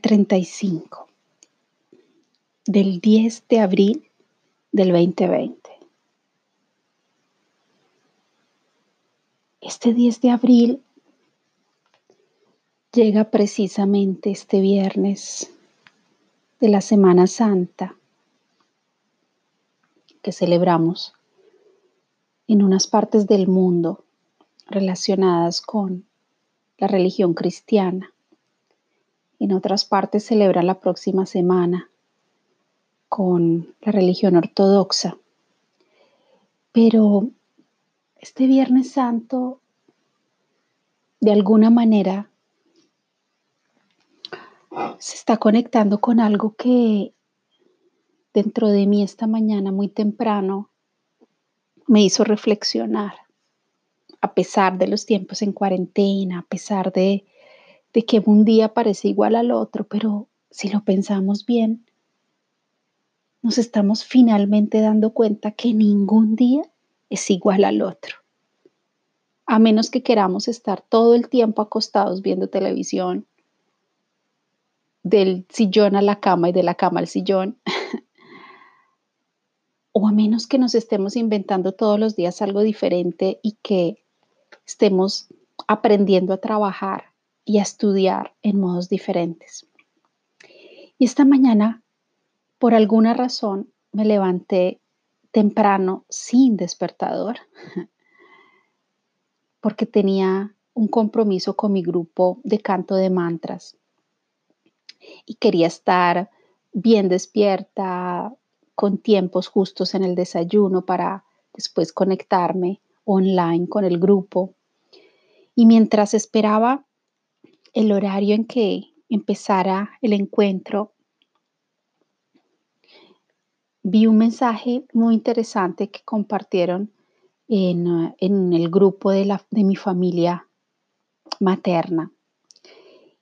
Cuarentena, día 35, del 10 de abril del 2020. Este 10 de abril llega precisamente este viernes de la Semana Santa que celebramos en unas partes del mundo relacionadas con la religión cristiana. En otras partes celebran la próxima semana con la religión ortodoxa. Pero este Viernes Santo, de alguna manera, se está conectando con algo que dentro de mí esta mañana muy temprano me hizo reflexionar, a pesar de los tiempos en cuarentena, a pesar de de que un día parece igual al otro, pero si lo pensamos bien, nos estamos finalmente dando cuenta que ningún día es igual al otro. A menos que queramos estar todo el tiempo acostados viendo televisión, del sillón a la cama y de la cama al sillón. o a menos que nos estemos inventando todos los días algo diferente y que estemos aprendiendo a trabajar y a estudiar en modos diferentes. Y esta mañana, por alguna razón, me levanté temprano sin despertador, porque tenía un compromiso con mi grupo de canto de mantras y quería estar bien despierta, con tiempos justos en el desayuno para después conectarme online con el grupo. Y mientras esperaba el horario en que empezara el encuentro, vi un mensaje muy interesante que compartieron en, uh, el grupo de, la, de mi familia materna.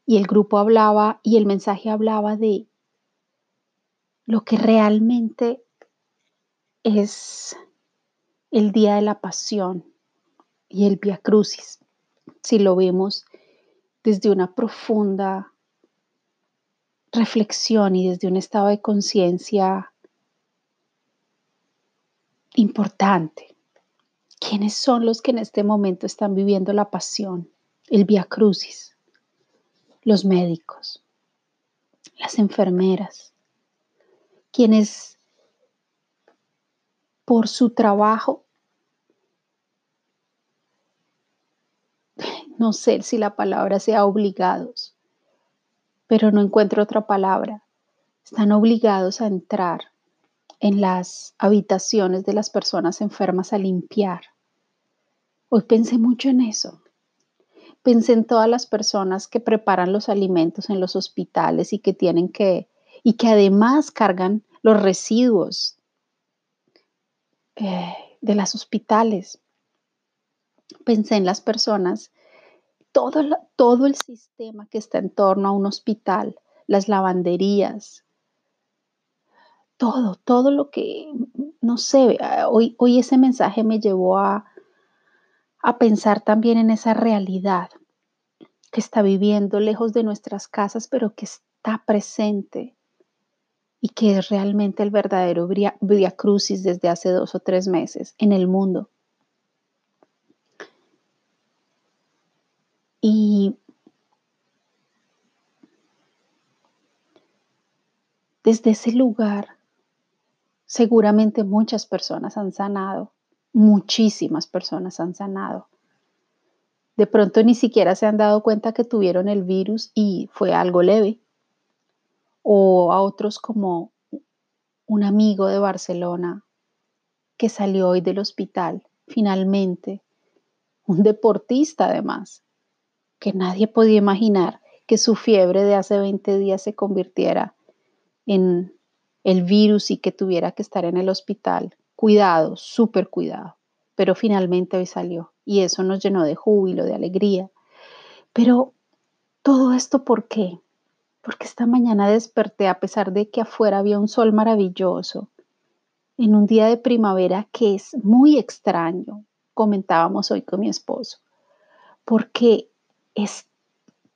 Y el grupo hablaba y el mensaje hablaba de lo que realmente es el día de la pasión y el Via Crucis. Si lo vemos desde una profunda reflexión y desde un estado de conciencia importante. ¿Quiénes son los que en este momento están viviendo la pasión, el via crucis? Los médicos, las enfermeras, quienes por su trabajo no sé si la palabra sea obligados, pero no encuentro otra palabra. Están obligados a entrar en las habitaciones de las personas enfermas a limpiar. Hoy pensé mucho en eso. Pensé en todas las personas que preparan los alimentos en los hospitales y que tienen que, y que además cargan los residuos eh, de los hospitales. Pensé en las personas todo, todo el sistema que está en torno a un hospital, las lavanderías, todo, todo lo que, no sé, hoy, hoy ese mensaje me llevó a, a pensar también en esa realidad que está viviendo lejos de nuestras casas, pero que está presente y que es realmente el verdadero Via Crucis desde hace dos o tres meses en el mundo. Y desde ese lugar, seguramente muchas personas han sanado, muchísimas personas han sanado. De pronto ni siquiera se han dado cuenta que tuvieron el virus y fue algo leve. O a otros como un amigo de Barcelona que salió hoy del hospital, finalmente, un deportista además, que nadie podía imaginar que su fiebre de hace 20 días se convirtiera en el virus y que tuviera que estar en el hospital. Cuidado, súper cuidado. Pero finalmente hoy salió y eso nos llenó de júbilo, de alegría. Pero todo esto, ¿por qué? Porque esta mañana desperté a pesar de que afuera había un sol maravilloso, en un día de primavera que es muy extraño, comentábamos hoy con mi esposo, porque es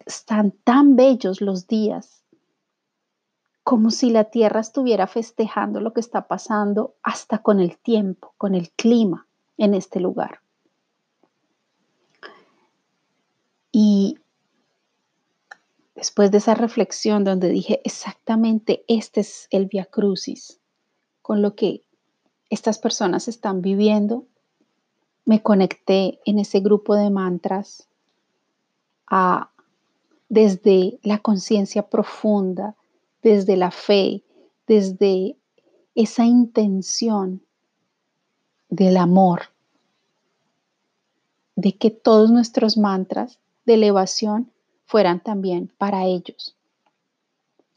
están tan bellos los días, como si la tierra estuviera festejando lo que está pasando hasta con el tiempo, con el clima en este lugar. Y después de esa reflexión donde dije exactamente este es el Via Crucis, con lo que estas personas están viviendo, me conecté en ese grupo de mantras a, desde la conciencia profunda, desde la fe, desde esa intención del amor, de que todos nuestros mantras de elevación fueran también para ellos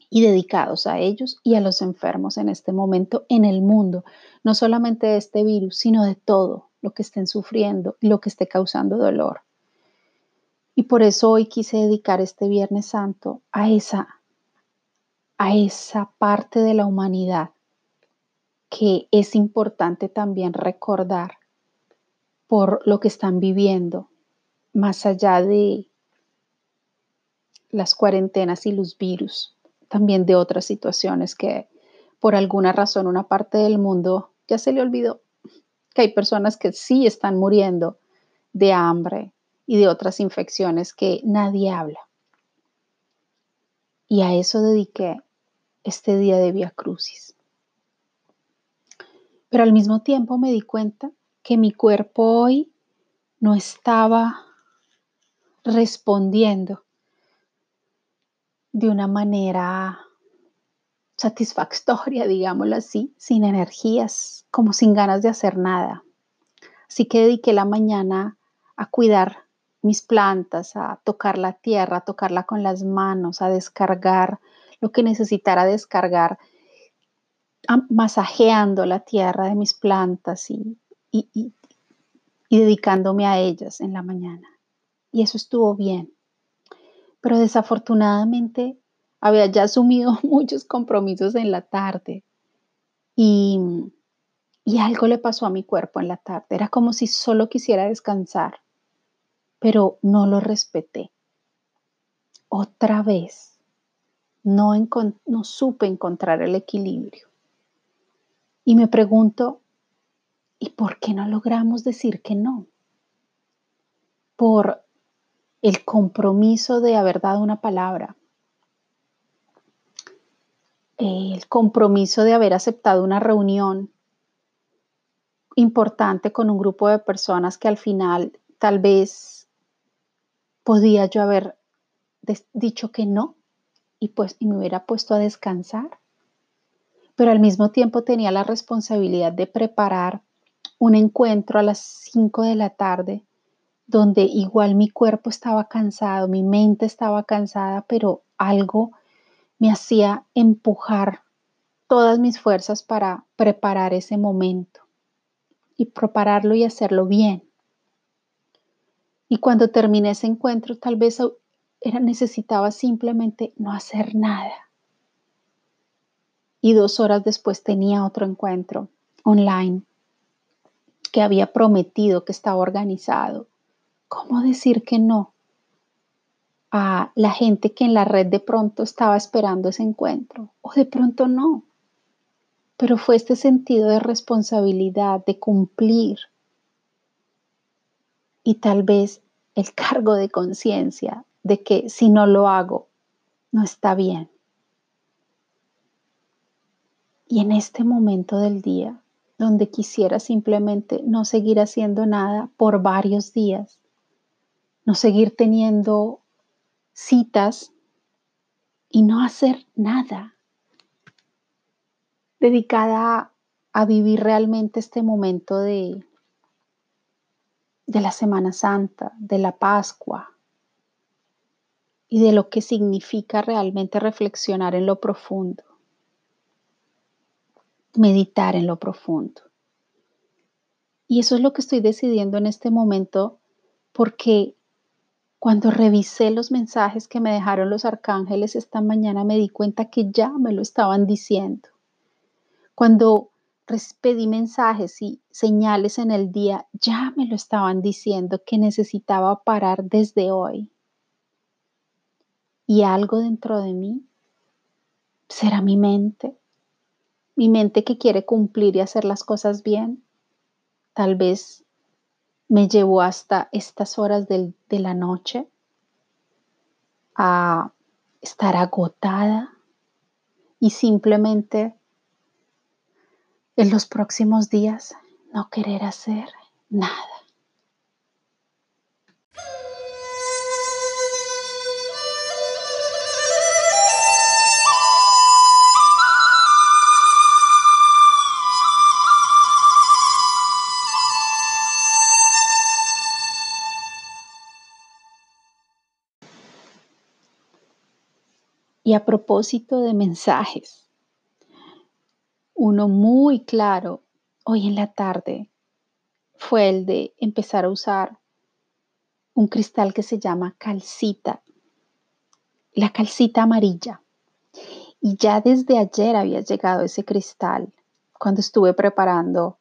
y dedicados a ellos y a los enfermos en este momento en el mundo, no solamente de este virus, sino de todo lo que estén sufriendo y lo que esté causando dolor. Y por eso hoy quise dedicar este Viernes Santo a esa, a esa parte de la humanidad que es importante también recordar por lo que están viviendo, más allá de las cuarentenas y los virus, también de otras situaciones que por alguna razón una parte del mundo ya se le olvidó que hay personas que sí están muriendo de hambre y de otras infecciones que nadie habla. Y a eso dediqué este día de Via Crucis. Pero al mismo tiempo me di cuenta que mi cuerpo hoy no estaba respondiendo de una manera satisfactoria, digámoslo así, sin energías, como sin ganas de hacer nada. Así que dediqué la mañana a cuidar mis plantas, a tocar la tierra, a tocarla con las manos, a descargar que necesitara descargar, masajeando la tierra de mis plantas y, y dedicándome a ellas en la mañana. Y eso estuvo bien pero desafortunadamente había ya asumido muchos compromisos en la tarde y, y algo le pasó a mi cuerpo en la tarde. Era como si solo quisiera descansar, pero no lo respeté. Otra vez, no, no supe encontrar el equilibrio. Y me pregunto, ¿y por qué no logramos decir que no? Por el compromiso de haber dado una palabra, el compromiso de haber aceptado una reunión importante con un grupo de personas que al final tal vez podía yo haber dicho que no y pues y me hubiera puesto a descansar. Pero al mismo tiempo tenía la responsabilidad de preparar un encuentro a las 5 de la tarde donde igual mi cuerpo estaba cansado, mi mente estaba cansada, pero algo me hacía empujar todas mis fuerzas para preparar ese momento y prepararlo y hacerlo bien. Y cuando terminé ese encuentro, tal vez era, necesitaba simplemente no hacer nada. Y dos horas después tenía otro encuentro online que había prometido que estaba organizado ¿Cómo decir que no a la gente que en la red de pronto estaba esperando ese encuentro? O de pronto no. Pero fue este sentido de responsabilidad, de cumplir. Y tal vez el cargo de conciencia de que si no lo hago, no está bien. Y en este momento del día, donde quisiera simplemente no seguir haciendo nada por varios días, no seguir teniendo citas y no hacer nada dedicada a, vivir realmente este momento de, de la Semana Santa, de la Pascua y de lo que significa realmente reflexionar en lo profundo, meditar en lo profundo. Y eso es lo que estoy decidiendo en este momento porque cuando revisé los mensajes que me dejaron los arcángeles esta mañana, me di cuenta que ya me lo estaban diciendo. Cuando pedí mensajes y señales en el día, ya me lo estaban diciendo que necesitaba parar desde hoy. Y algo dentro de mí. ¿Será mi mente? Mi mente que quiere cumplir y hacer las cosas bien. Tal vez me llevó hasta estas horas de la noche a estar agotada y simplemente en los próximos días no querer hacer nada. Y a propósito de mensajes, uno muy claro hoy en la tarde fue el de empezar a usar un cristal que se llama calcita, la calcita amarilla. Y ya desde ayer había llegado ese cristal cuando estuve preparando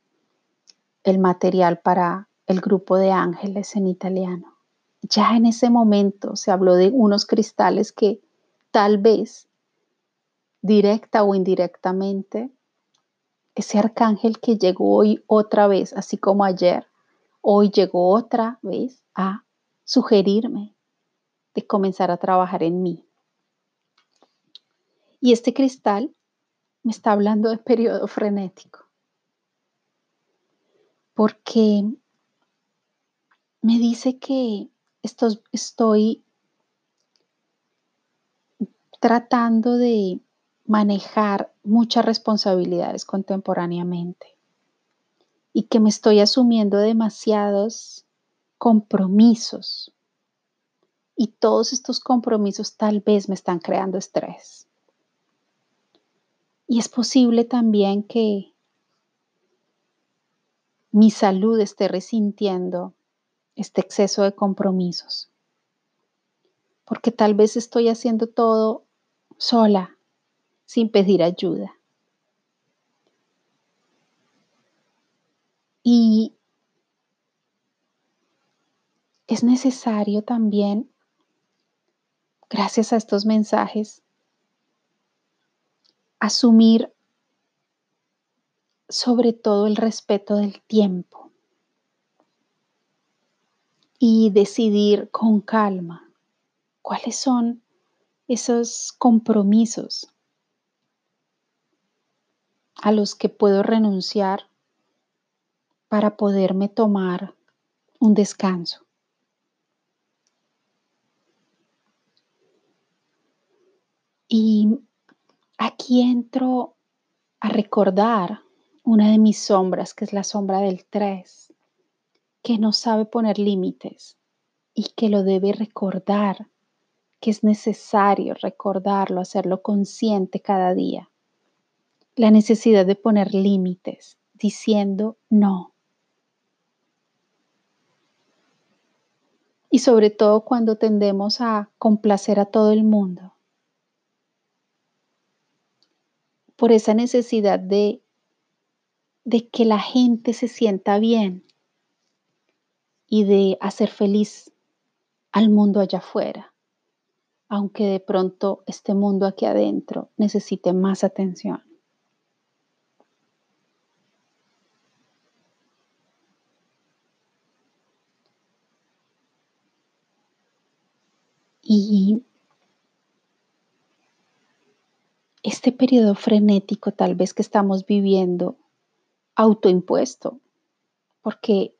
el material para el grupo de ángeles en italiano. Ya en ese momento se habló de unos cristales que tal vez, directa o indirectamente, ese arcángel que llegó hoy otra vez, así como ayer, hoy llegó otra vez a sugerirme de comenzar a trabajar en mí. Y este cristal me está hablando de periodo frenético, porque me dice que estoy tratando de manejar muchas responsabilidades contemporáneamente y que me estoy asumiendo demasiados compromisos y todos estos compromisos tal vez me están creando estrés. Y es posible también que mi salud esté resintiendo este exceso de compromisos, porque tal vez estoy haciendo todo sola, sin pedir ayuda. Y es necesario también, gracias a estos mensajes, asumir sobre todo el respeto del tiempo y decidir con calma cuáles son esos compromisos a los que puedo renunciar para poderme tomar un descanso. Y aquí entro a recordar una de mis sombras, que es la sombra del 3, que no sabe poner límites y que lo debe recordar que es necesario recordarlo, hacerlo consciente cada día. La necesidad de poner límites, diciendo no. Y sobre todo cuando tendemos a complacer a todo el mundo. Por esa necesidad de, de que la gente se sienta bien y de hacer feliz al mundo allá afuera aunque de pronto este mundo aquí adentro necesite más atención. Y este periodo frenético tal vez que estamos viviendo, autoimpuesto, porque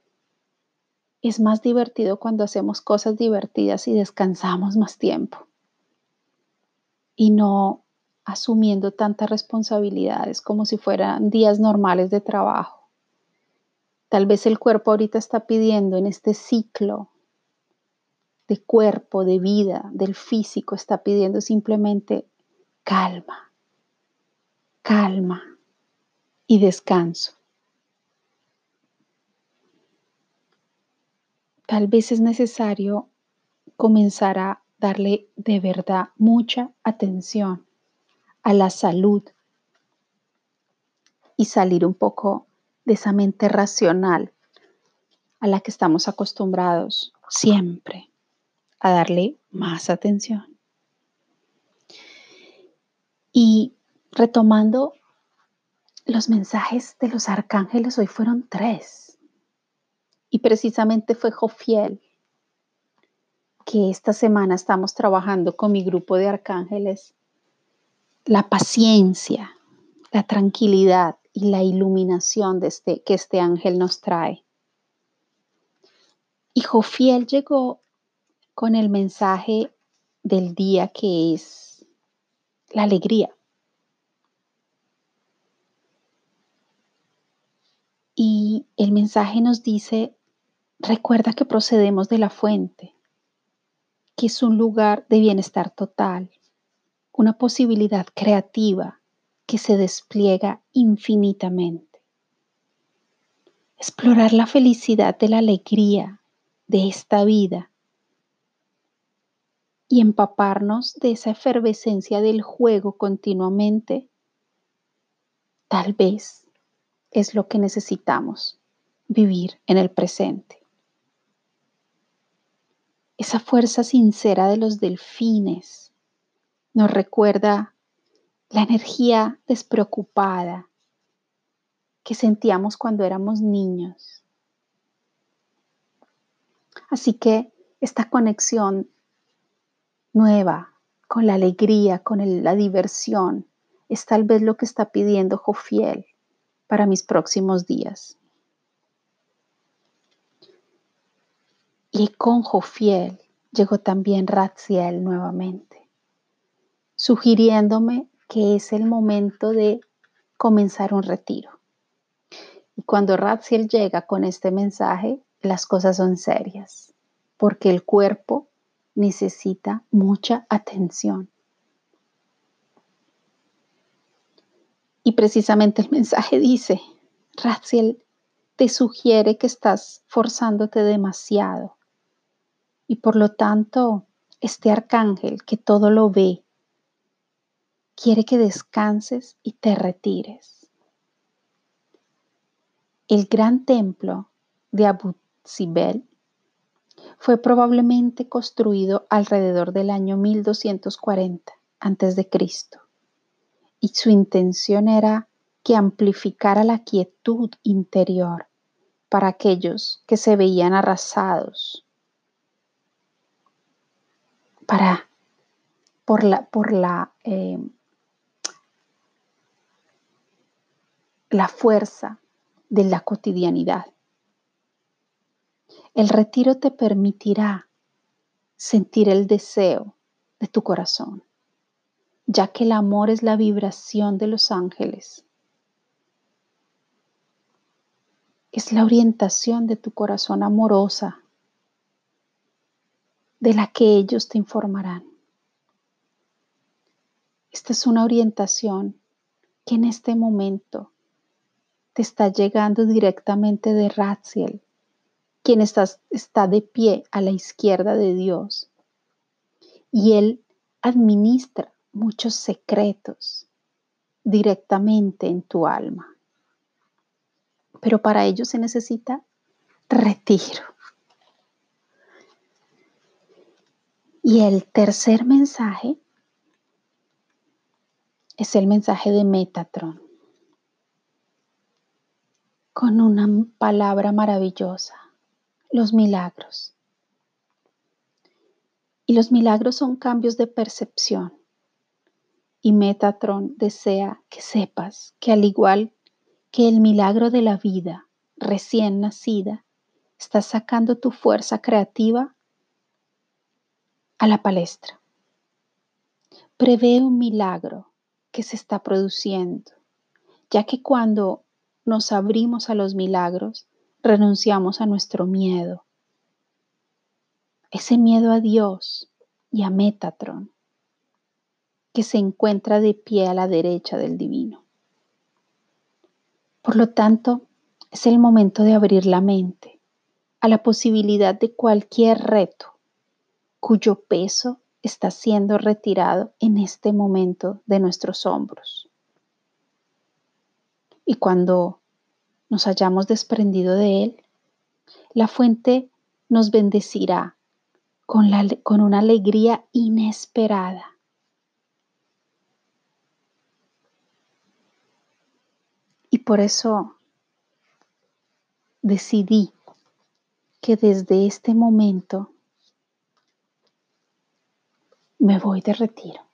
es más divertido cuando hacemos cosas divertidas y descansamos más tiempo y no asumiendo tantas responsabilidades como si fueran días normales de trabajo. Tal vez el cuerpo ahorita está pidiendo en este ciclo de cuerpo, de vida, del físico, está pidiendo simplemente calma, calma y descanso. Tal vez es necesario comenzar a darle de verdad mucha atención a la salud y salir un poco de esa mente racional a la que estamos acostumbrados siempre a darle más atención. Y retomando los mensajes de los arcángeles, hoy fueron tres. Y precisamente fue Jofiel, que esta semana estamos trabajando con mi grupo de arcángeles, la paciencia, la tranquilidad y la iluminación de este, que este ángel nos trae. Y Jofiel llegó con el mensaje del día que es la alegría. Y el mensaje nos dice, recuerda que procedemos de la fuente, es un lugar de bienestar total, una posibilidad creativa que se despliega infinitamente. Explorar la felicidad de la alegría de esta vida y empaparnos de esa efervescencia del juego continuamente, tal vez es lo que necesitamos, vivir en el presente. Esa fuerza sincera de los delfines nos recuerda la energía despreocupada que sentíamos cuando éramos niños. Así que esta conexión nueva con la alegría, con la diversión, es tal vez lo que está pidiendo Jofiel para mis próximos días. Y con Jofiel llegó también Ratziel nuevamente, sugiriéndome que es el momento de comenzar un retiro. Y cuando Ratziel llega con este mensaje, las cosas son serias, porque el cuerpo necesita mucha atención. Y precisamente el mensaje dice, Raziel te sugiere que estás forzándote demasiado. Y por lo tanto, este arcángel que todo lo ve, quiere que descanses y te retires. El gran templo de Abu Sibel fue probablemente construido alrededor del año 1240 a.C y su intención era que amplificara la quietud interior para aquellos que se veían arrasados, para por la, por la, eh, la fuerza de la cotidianidad. El retiro te permitirá sentir el deseo de tu corazón ya que el amor es la vibración de los ángeles. Es la orientación de tu corazón amorosa, de la que ellos te informarán. Esta es una orientación que en este momento te está llegando directamente de Ratziel, quien está, está de pie a la izquierda de Dios. Y Él administra muchos secretos directamente en tu alma. Pero para ello se necesita retiro. Y el tercer mensaje es el mensaje de Metatron, con una palabra maravillosa, los milagros. Y los milagros son cambios de percepción y Metatron desea que sepas que al igual que el milagro de la vida recién nacida, estás sacando tu fuerza creativa a la palestra. Prevé un milagro que se está produciendo, ya que cuando nos abrimos a los milagros, renunciamos a nuestro miedo. Ese miedo a Dios y a Metatron que se encuentra de pie a la derecha del divino. Por lo tanto, es el momento de abrir la mente a la posibilidad de cualquier reto cuyo peso está siendo retirado en este momento de nuestros hombros. Y cuando nos hayamos desprendido de él, la fuente nos bendecirá con, con una alegría inesperada Y por eso decidí que desde este momento me voy de retiro.